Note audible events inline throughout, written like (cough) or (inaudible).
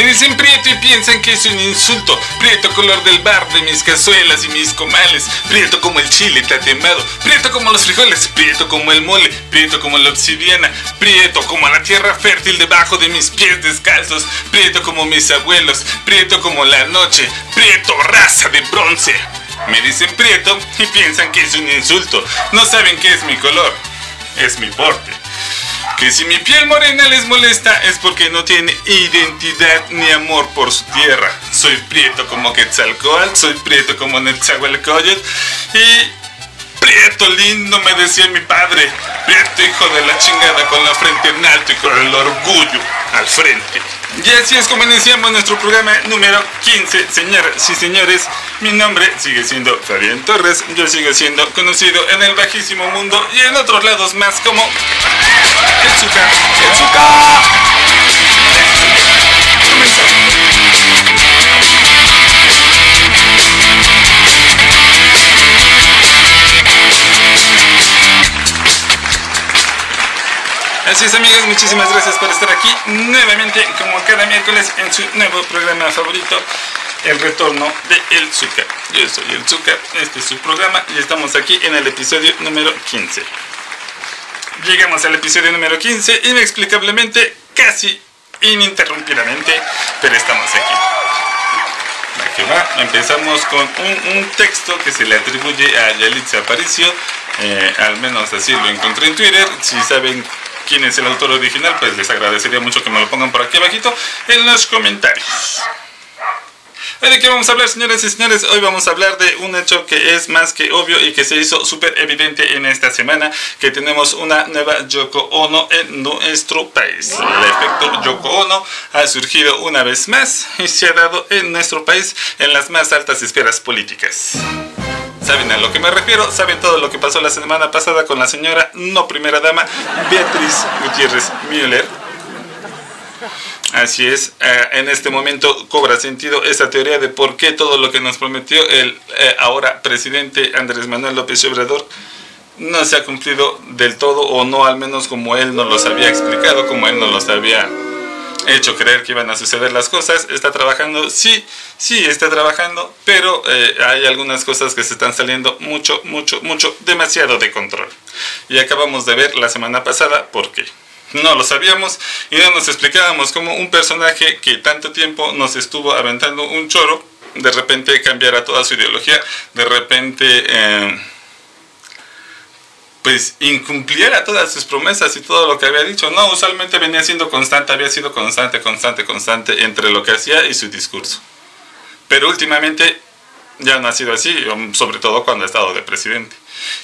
Me dicen prieto y piensan que es un insulto. Prieto color del bar de mis cazuelas y mis comales. Prieto como el chile tatemado. Prieto como los frijoles. Prieto como el mole. Prieto como la obsidiana. Prieto como la tierra fértil debajo de mis pies descalzos. Prieto como mis abuelos. Prieto como la noche. Prieto raza de bronce. Me dicen prieto y piensan que es un insulto. No saben qué es mi color. Es mi porte. Que si mi piel morena les molesta es porque no tiene identidad ni amor por su tierra. Soy prieto como Quetzalcoatl, soy prieto como Netzahualcoyotl y Prieto lindo, me decía mi padre. Prieto hijo de la chingada con la frente en alto y con el orgullo al frente. Y así es como iniciamos nuestro programa número 15, señoras y señores. Mi nombre sigue siendo Fabián Torres. Yo sigo siendo conocido en el bajísimo mundo y en otros lados más como El Zuka. El Así es amigos, muchísimas gracias por estar aquí nuevamente como cada miércoles en su nuevo programa favorito, El Retorno de El Zuka. Yo soy El Zuka, este es su programa y estamos aquí en el episodio número 15. Llegamos al episodio número 15, inexplicablemente, casi ininterrumpidamente, pero estamos aquí. Aquí va, empezamos con un, texto que se le atribuye a Yalitza Aparicio, eh, al menos así lo encontré en Twitter, si saben quién es el autor original, pues les agradecería mucho que me lo pongan por aquí abajito en los comentarios. ¿De qué vamos a hablar, señores y señores? Hoy vamos a hablar de un hecho que es más que obvio y que se hizo súper evidente en esta semana, que tenemos una nueva Yoko Ono en nuestro país. El efecto Yoko Ono ha surgido una vez más y se ha dado en nuestro país en las más altas esferas políticas. Saben a lo que me refiero, saben todo lo que pasó la semana pasada con la señora, no primera dama, Beatriz Gutiérrez Müller. Así es, eh, en este momento cobra sentido esa teoría de por qué todo lo que nos prometió el eh, ahora presidente Andrés Manuel López Obrador no se ha cumplido del todo o no al menos como él nos los había explicado, como él nos los había hecho creer que iban a suceder las cosas. Está trabajando, sí, sí está trabajando, pero eh, hay algunas cosas que se están saliendo mucho, mucho, mucho, demasiado de control. Y acabamos de ver la semana pasada por qué. No lo sabíamos y no nos explicábamos cómo un personaje que tanto tiempo nos estuvo aventando un choro, de repente cambiara toda su ideología, de repente... Eh, pues incumpliera todas sus promesas y todo lo que había dicho. No, usualmente venía siendo constante, había sido constante, constante, constante entre lo que hacía y su discurso. Pero últimamente ya no ha sido así, sobre todo cuando ha estado de presidente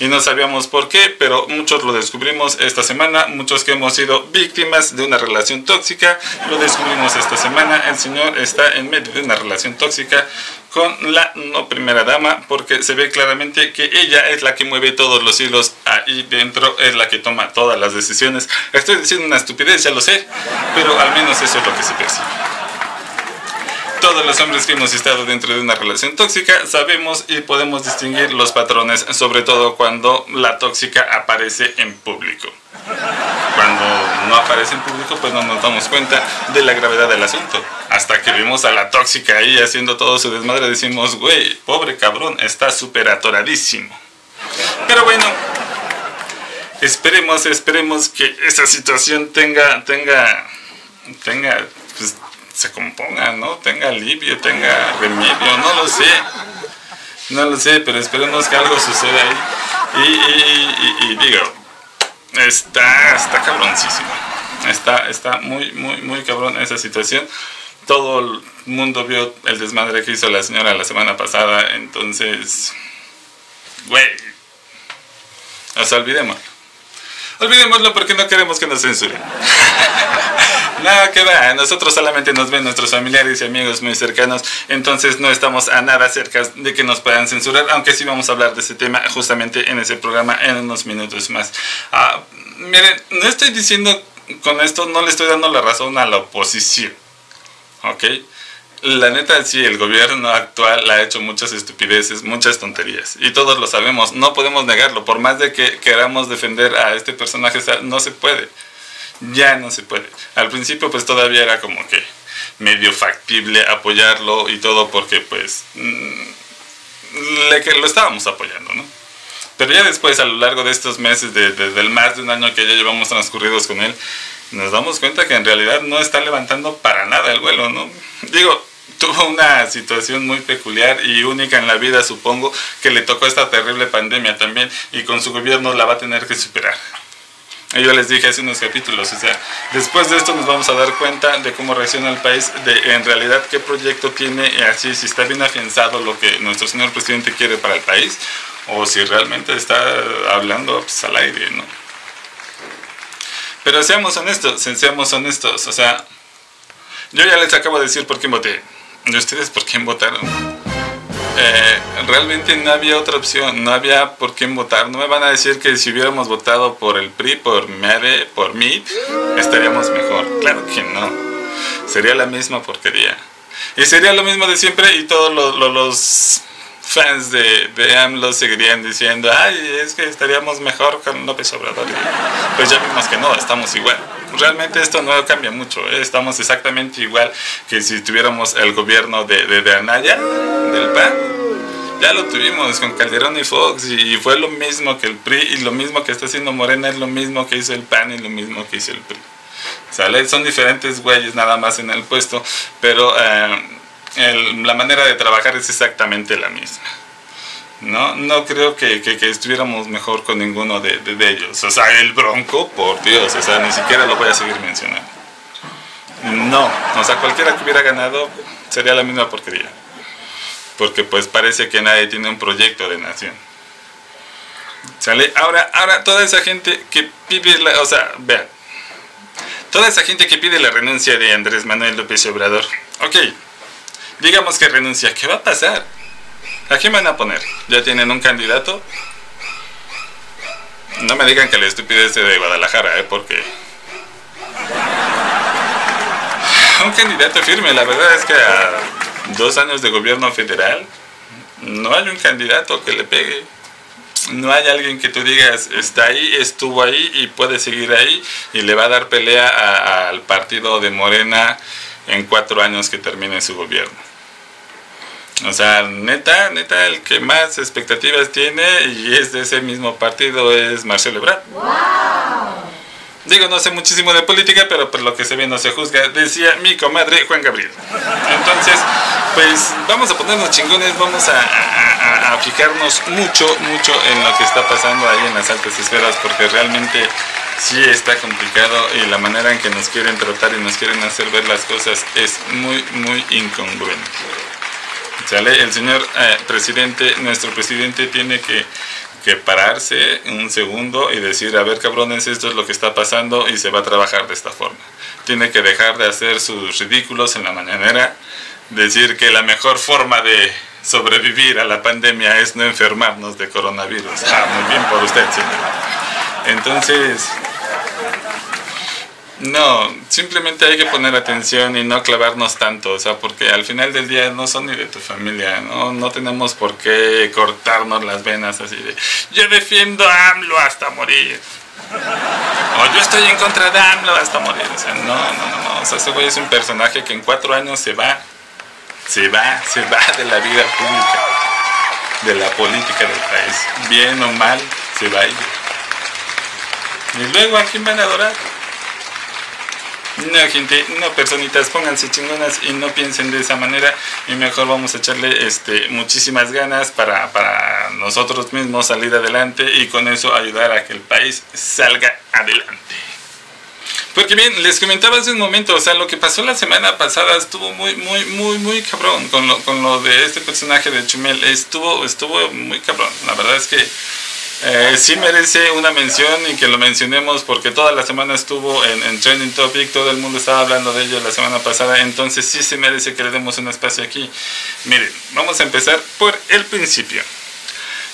y no sabíamos por qué, pero muchos lo descubrimos esta semana, muchos que hemos sido víctimas de una relación tóxica, lo descubrimos esta semana, el señor está en medio de una relación tóxica con la no primera dama, porque se ve claramente que ella es la que mueve todos los hilos ahí dentro, es la que toma todas las decisiones. Estoy diciendo una estupidez, ya lo sé, pero al menos eso es lo que se percibe todos los hombres que hemos estado dentro de una relación tóxica sabemos y podemos distinguir los patrones, sobre todo cuando la tóxica aparece en público. Cuando no aparece en público, pues no nos damos cuenta de la gravedad del asunto. Hasta que vemos a la tóxica ahí haciendo todo su desmadre, decimos, güey, pobre cabrón, está súper atoradísimo. Pero bueno, esperemos, esperemos que esa situación tenga, tenga, tenga, pues, se componga, ¿no? Tenga alivio, tenga remedio, no lo sé. No lo sé, pero esperemos que algo suceda ahí. Y, digo, está, está cabroncísimo. Está, está muy, muy, muy cabrón esa situación. Todo el mundo vio el desmadre que hizo la señora la semana pasada, entonces, güey, sea, olvidémoslo. Olvidémoslo porque no queremos que nos censuren. (laughs) Nada que va, nosotros solamente nos ven nuestros familiares y amigos muy cercanos, entonces no estamos a nada cerca de que nos puedan censurar, aunque sí vamos a hablar de ese tema justamente en ese programa en unos minutos más. Ah, miren, no estoy diciendo con esto, no le estoy dando la razón a la oposición, ¿ok? La neta, sí, el gobierno actual ha hecho muchas estupideces, muchas tonterías. Y todos lo sabemos, no podemos negarlo. Por más de que queramos defender a este personaje, no se puede ya no se puede. Al principio pues todavía era como que, medio factible apoyarlo y todo porque pues mm, le, lo estábamos apoyando, ¿no? Pero ya después, a lo largo de estos meses, de, del más de un año que ya llevamos transcurridos con él, nos damos cuenta que en realidad no está levantando para nada el vuelo, ¿no? Digo, tuvo una situación muy peculiar y única en la vida, supongo, que le tocó esta terrible pandemia también y con su gobierno la va a tener que superar. Yo les dije hace unos capítulos, o sea, después de esto nos vamos a dar cuenta de cómo reacciona el país, de en realidad qué proyecto tiene, y así si está bien afianzado lo que nuestro señor presidente quiere para el país, o si realmente está hablando pues, al aire, ¿no? Pero seamos honestos, seamos honestos, o sea, yo ya les acabo de decir por quién voté. ¿Y ustedes por quién votaron? Eh, realmente no había otra opción, no había por quién votar. No me van a decir que si hubiéramos votado por el PRI, por MEDE, por MIT, estaríamos mejor. Claro que no. Sería la misma porquería. Y sería lo mismo de siempre y todos los, los fans de, de, AMLO seguirían diciendo, ay, es que estaríamos mejor con López Obrador. Pues ya vimos que no, estamos igual. Realmente esto no cambia mucho, ¿eh? estamos exactamente igual que si tuviéramos el gobierno de, de, de Anaya, del PAN. Ya lo tuvimos con Calderón y Fox y fue lo mismo que el PRI y lo mismo que está haciendo Morena es lo mismo que hizo el PAN y lo mismo que hizo el PRI. ¿Sale? Son diferentes güeyes nada más en el puesto, pero... Eh, el, la manera de trabajar es exactamente la misma. No, no creo que, que, estuviéramos mejor con ninguno de, de, ellos. O sea, el Bronco, por Dios, o sea, ni siquiera lo voy a seguir mencionando. No, o sea, cualquiera que hubiera ganado sería la misma porquería. Porque pues parece que nadie tiene un proyecto de nación. ¿Sale? Ahora, ahora toda esa gente que pide la, o sea, vean, toda esa gente que pide la renuncia de Andrés Manuel López Obrador, ok, digamos que renuncia, ¿qué va a pasar? ¿A quién van a poner? ¿Ya tienen un candidato? No me digan que la estupidez de Guadalajara, ¿eh? Porque... Un candidato firme, la verdad es que a dos años de gobierno federal no hay un candidato que le pegue. No hay alguien que tú digas, está ahí, estuvo ahí y puede seguir ahí y le va a dar pelea al partido de Morena en cuatro años que termine su gobierno. O sea, neta, neta, el que más expectativas tiene y es de ese mismo partido es Marcelo Ebrard. Digo, no sé muchísimo de política, pero por lo que se ve no se juzga, decía mi comadre Juan Gabriel. Entonces, pues vamos a ponernos chingones, vamos a, a, fijarnos mucho, mucho en lo que está pasando ahí en las altas esferas, porque realmente sí está complicado y la manera en que nos quieren tratar y nos quieren hacer ver las cosas es muy, muy incongruente. ¿Sale? El señor eh, presidente, nuestro presidente tiene que, que, pararse un segundo y decir, a ver cabrones, esto es lo que está pasando y se va a trabajar de esta forma. Tiene que dejar de hacer sus ridículos en la mañanera, decir que la mejor forma de sobrevivir a la pandemia es no enfermarnos de coronavirus. Ah, muy bien por usted, señor. Entonces, no, simplemente hay que poner atención y no clavarnos tanto, o sea, porque al final del día no son ni de tu familia, ¿no? No tenemos por qué cortarnos las venas así de, yo defiendo a AMLO hasta morir. O yo estoy en contra de AMLO hasta morir. O sea, no, no, no, no. O sea, ese güey es un personaje que en cuatro años se va, se va, se va de la vida pública, de la política del país. Bien o mal, se va a ir. Y luego, ¿a quién van a adorar? No, gente, no, personitas, pónganse chingonas y no piensen de esa manera. Y mejor vamos a echarle este, muchísimas ganas para, para nosotros mismos salir adelante y con eso ayudar a que el país salga adelante. Porque bien, les comentaba hace un momento, o sea, lo que pasó la semana pasada estuvo muy, muy, muy, muy cabrón con lo, con lo de este personaje de Chumel. Estuvo, estuvo muy cabrón. La verdad es que eh, sí merece una mención y que lo mencionemos porque toda la semana estuvo en, en, Trending Topic, todo el mundo estaba hablando de ello la semana pasada, entonces sí se merece que le demos un espacio aquí. Miren, vamos a empezar por el principio.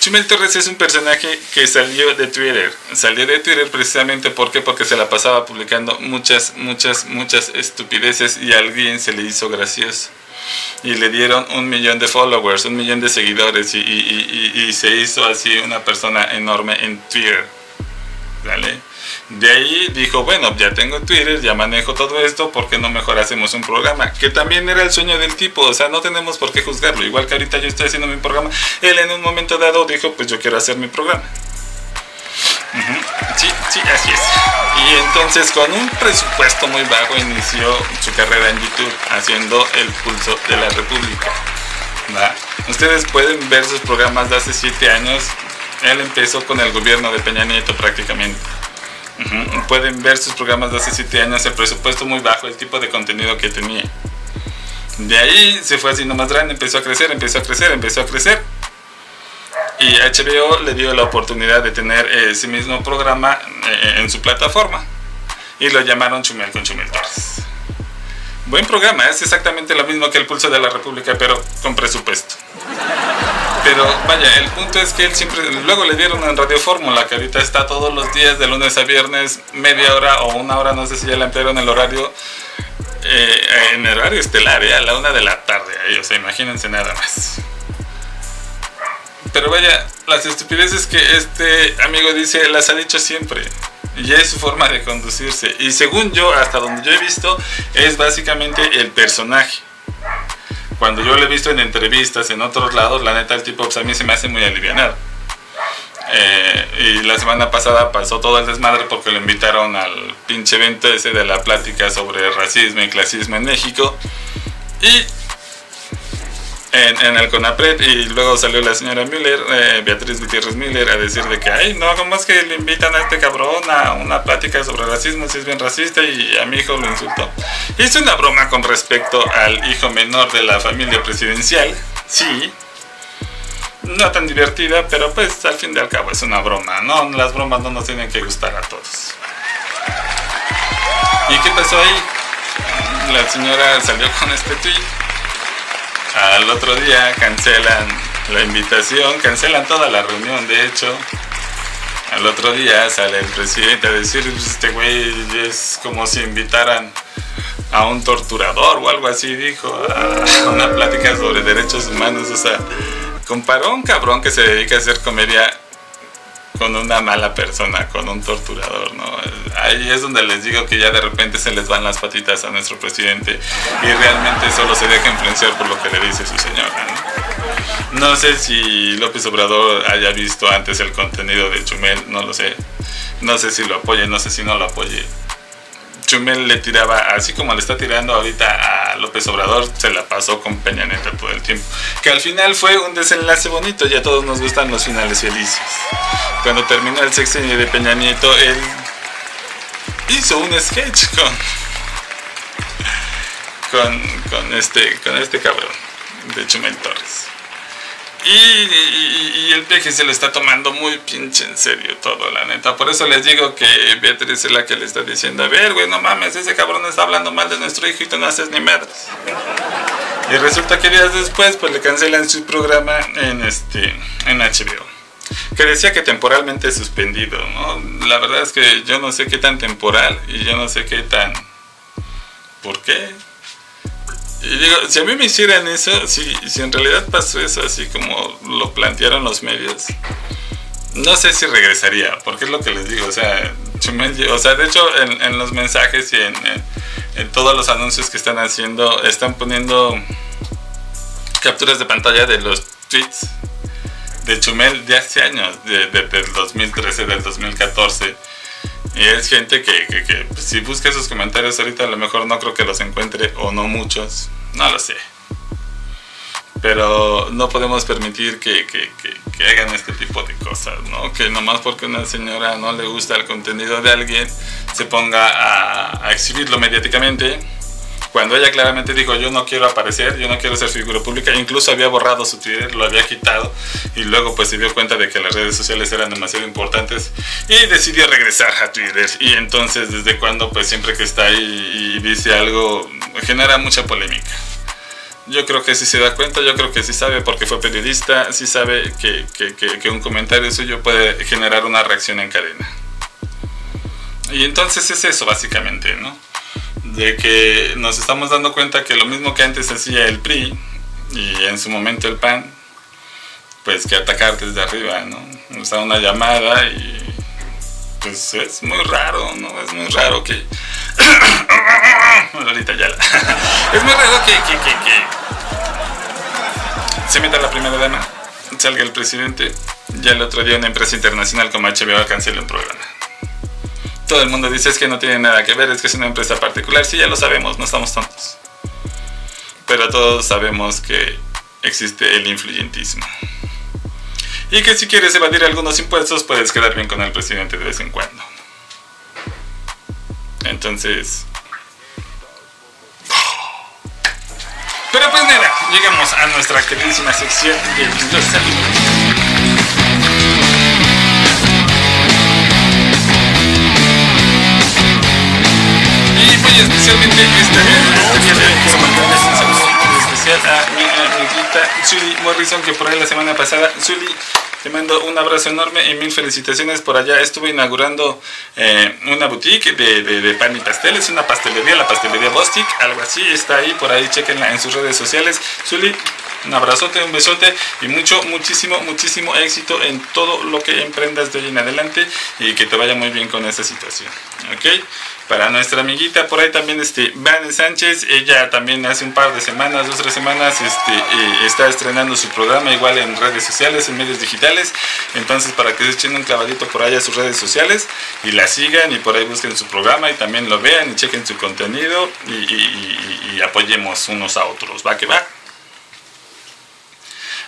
Chumel Torres es un personaje que salió de Twitter. Salió de Twitter precisamente porque porque se la pasaba publicando muchas, muchas, muchas estupideces y alguien se le hizo gracioso y le dieron un millón de followers, un millón de seguidores y, y, y, y se hizo así una persona enorme en Twitter. ¿Vale? De ahí dijo, bueno, ya tengo Twitter, ya manejo todo esto, ¿por qué no mejor hacemos un programa? Que también era el sueño del tipo, o sea, no tenemos por qué juzgarlo. Igual que ahorita yo estoy haciendo mi programa, él en un momento dado dijo, pues yo quiero hacer mi programa. Sí, sí, así es. Y entonces con un presupuesto muy bajo inició su carrera en YouTube haciendo el pulso de la República. Ustedes pueden ver sus programas de hace 7 años. Él empezó con el gobierno de Peña Nieto prácticamente. Pueden ver sus programas de hace 7 años, el presupuesto muy bajo, el tipo de contenido que tenía. De ahí se fue haciendo más grande, empezó a crecer, empezó a crecer, empezó a crecer. Y HBO le dio la oportunidad de tener ese mismo programa eh, en su plataforma. Y lo llamaron Chumel con Chumel Torres. Buen programa, es exactamente lo mismo que el Pulso de la República, pero con presupuesto. Pero vaya, el punto es que él siempre, luego le dieron en Radio Fórmula, que ahorita está todos los días de lunes a viernes, media hora o una hora, no sé si ya le ampliaron el horario, eh, en el horario estelar, eh, a la una de la tarde, ahí, o sea, imagínense nada más. Pero vaya, las estupideces que este amigo dice las ha dicho siempre. Y es su forma de conducirse. Y según yo, hasta donde yo he visto, es básicamente el personaje cuando yo lo he visto en entrevistas en otros lados, la neta el tipo pues, a mí se me hace muy alivianado. Eh, y la semana pasada pasó todo el desmadre porque lo invitaron al pinche evento ese de la plática sobre racismo y clasismo en México. Y en, el CONAPRED y luego salió la señora Miller, eh, Beatriz Gutiérrez Miller, a decir de que, ay, no, ¿cómo es que le invitan a este cabrón a una plática sobre racismo si es bien racista y a mi hijo lo insultó? Hizo una broma con respecto al hijo menor de la familia presidencial, sí, no tan divertida, pero pues al fin y al cabo es una broma, ¿no? Las bromas no nos tienen que gustar a todos. ¿Y qué pasó ahí? La señora salió con este tweet al otro día cancelan la invitación, cancelan toda la reunión, de hecho. Al otro día sale el presidente a decir, pues, este güey es como si invitaran a un torturador o algo así, dijo, a una plática sobre derechos humanos. O sea, comparó a un cabrón que se dedica a hacer comedia con una mala persona, con un torturador, ¿no? Ahí es donde les digo que ya de repente se les van las patitas a nuestro presidente y realmente solo se deja influenciar por lo que le dice su señora, ¿no? No sé si López Obrador haya visto antes el contenido de Chumel, no lo sé. No sé si lo apoye, no sé si no lo apoye. Chumel le tiraba, así como le está tirando ahorita a López Obrador, se la pasó con Peña Neta todo el tiempo. Que al final fue un desenlace bonito, ya todos nos gustan los finales felices. Cuando terminó el sexenio de Peña Nieto, él hizo un sketch con, con, este, con este cabrón de Chumel Torres. Y, el peje se lo está tomando muy pinche en serio todo, la neta. Por eso les digo que Beatriz es la que le está diciendo, a ver, güey, no mames, ese cabrón está hablando mal de nuestro hijo y tú no haces ni madres. Y resulta que días después, pues le cancelan su programa en, este, en HBO. Que decía que temporalmente suspendido, ¿no? La verdad es que yo no sé qué tan temporal y yo no sé qué tan... ¿Por qué? Y digo, si a mí me hicieran eso, si, si en realidad pasó eso así como lo plantearon los medios, no sé si regresaría, porque es lo que les digo, o sea, o sea, de hecho en, en los mensajes y en, en, todos los anuncios que están haciendo, están poniendo capturas de pantalla de los tweets de Chumel de hace años, de, desde el 2013, del 2014 y es gente que, que, pues, si busca esos comentarios ahorita a lo mejor no creo que los encuentre o no muchos, no lo sé. Pero no podemos permitir que, que, hagan este tipo de cosas, ¿no? Que nomás porque una señora no le gusta el contenido de alguien se ponga a exhibirlo mediáticamente cuando ella claramente dijo yo no quiero aparecer, yo no quiero ser figura pública, incluso había borrado su Twitter, lo había quitado y luego pues se dio cuenta de que las redes sociales eran demasiado importantes y decidió regresar a Twitter y entonces desde cuando pues siempre que está ahí y dice algo genera mucha polémica. Yo creo que sí se da cuenta, yo creo que sí sabe porque fue periodista, sí sabe que, que, que un comentario suyo puede generar una reacción en cadena. Y entonces es eso básicamente, ¿no? De que nos estamos dando cuenta que lo mismo que antes hacía el PRI y en su momento el PAN, pues que atacar desde arriba, ¿no? O sea, una llamada y pues es muy raro, ¿no? Es muy raro que... (coughs) Ahorita ya (laughs) es muy raro que, que, que, que se meta la primera dama, salga el presidente, ya el otro día una empresa internacional como HBO cancela un programa. Todo el mundo dice es que no tiene nada que ver, es que es una empresa particular. Sí, ya lo sabemos, no estamos tontos. Pero todos sabemos que existe el influyentismo. Y que si quieres evadir algunos impuestos puedes quedar bien con el presidente de vez en cuando. Entonces... Pero pues nada, llegamos a nuestra queridísima sección de los. Especialmente esta vez, especial a mi amiguita Zully Morrison, que por ahí la semana pasada, Zully, te mando un abrazo enorme y mil felicitaciones por allá. Estuve inaugurando eh, una boutique de, de, pan y pasteles, una pastelería, la pastelería Bostic, algo así, está ahí, por ahí, chequenla en sus redes sociales. Zully, un abrazote, un besote y mucho, muchísimo, muchísimo éxito en todo lo que emprendas de hoy en adelante y que te vaya muy bien con esa situación. ¿Ok? Para nuestra amiguita por ahí también, este, Vane Sánchez, ella también hace un par de semanas, dos, tres semanas, este, eh, está estrenando su programa igual en redes sociales, en medios digitales. Entonces, para que se echen un clavadito por ahí a sus redes sociales y la sigan y por ahí busquen su programa y también lo vean y chequen su contenido y apoyemos unos a otros. Va que va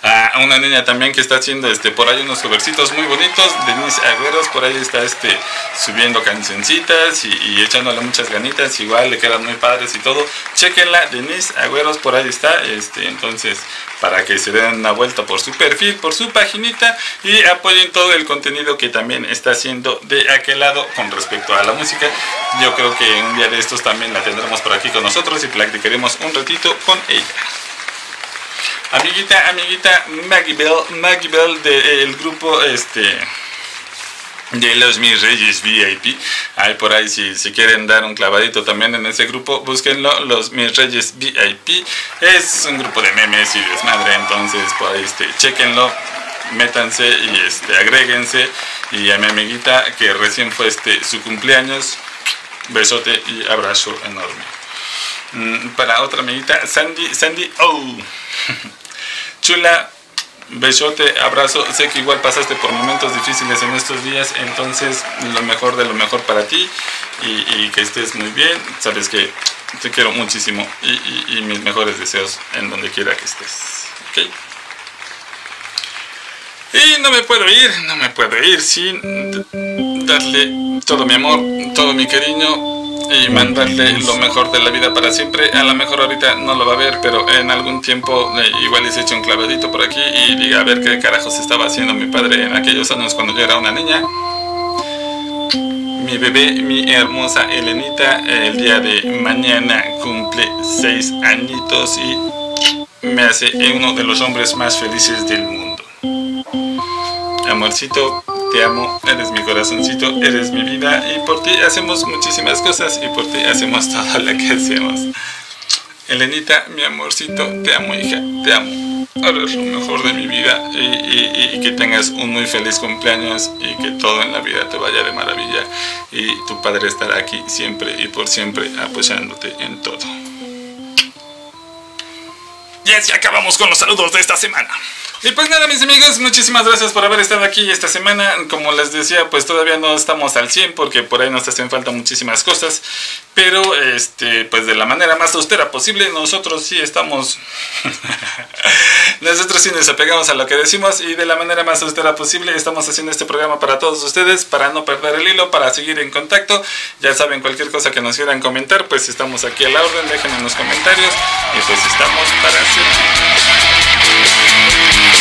a una niña también que está haciendo este por ahí unos covercitos muy bonitos, Denise Agüeros, por ahí está este subiendo cancioncitas y, y, echándole muchas ganitas, igual le quedan muy padres y todo. Chequenla, Denise Agüeros, por ahí está, este, entonces para que se den una vuelta por su perfil, por su paginita y apoyen todo el contenido que también está haciendo de aquel lado con respecto a la música. Yo creo que un día de estos también la tendremos por aquí con nosotros y platicaremos un ratito con ella. Amiguita, amiguita Maggie Bell, Maggie Bell del de, grupo este de los Mis Reyes VIP. Ahí por ahí si, si quieren dar un clavadito también en ese grupo, búsquenlo, los Mis Reyes VIP. Es un grupo de memes y desmadre, entonces por ahí este, chequenlo, métanse y este, agréguense. Y a mi amiguita que recién fue este su cumpleaños, besote y abrazo enorme. Mm, para otra amiguita, Sandy, Sandy, oh. (laughs) Chula, besote, abrazo. Sé que igual pasaste por momentos difíciles en estos días, entonces lo mejor de lo mejor para ti y, que estés muy bien. Sabes que te quiero muchísimo y, mis mejores deseos en donde quiera que estés. ¿Ok? Y no me puedo ir, no me puedo ir sin darle todo mi amor, todo mi cariño y mandarle lo mejor de la vida para siempre. A lo mejor ahorita no lo va a ver, pero en algún tiempo eh, igual les eche un clavadito por aquí y diga a ver qué carajos estaba haciendo mi padre en aquellos años cuando yo era una niña. Mi bebé, mi hermosa Elenita, el día de mañana cumple seis añitos y me hace uno de los hombres más felices del mundo. Amorcito, te amo, eres mi corazoncito, eres mi vida y por ti hacemos muchísimas cosas y por ti hacemos todo lo que hacemos. Elenita, mi amorcito, te amo hija, te amo. Eres lo mejor de mi vida y, y, y, que tengas un muy feliz cumpleaños y que todo en la vida te vaya de maravilla y tu padre estará aquí siempre y por siempre apoyándote en todo. Y así acabamos con los saludos de esta semana. Y pues nada, mis amigos, muchísimas gracias por haber estado aquí esta semana. Como les decía, pues todavía no estamos al 100 porque por ahí nos hacen falta muchísimas cosas. Pero, este, pues de la manera más austera posible, nosotros sí estamos... (laughs) nosotros sí nos apegamos a lo que decimos y de la manera más austera posible estamos haciendo este programa para todos ustedes, para no perder el hilo, para seguir en contacto. Ya saben, cualquier cosa que nos quieran comentar, pues estamos aquí a la orden, dejen en los comentarios y pues estamos para servir.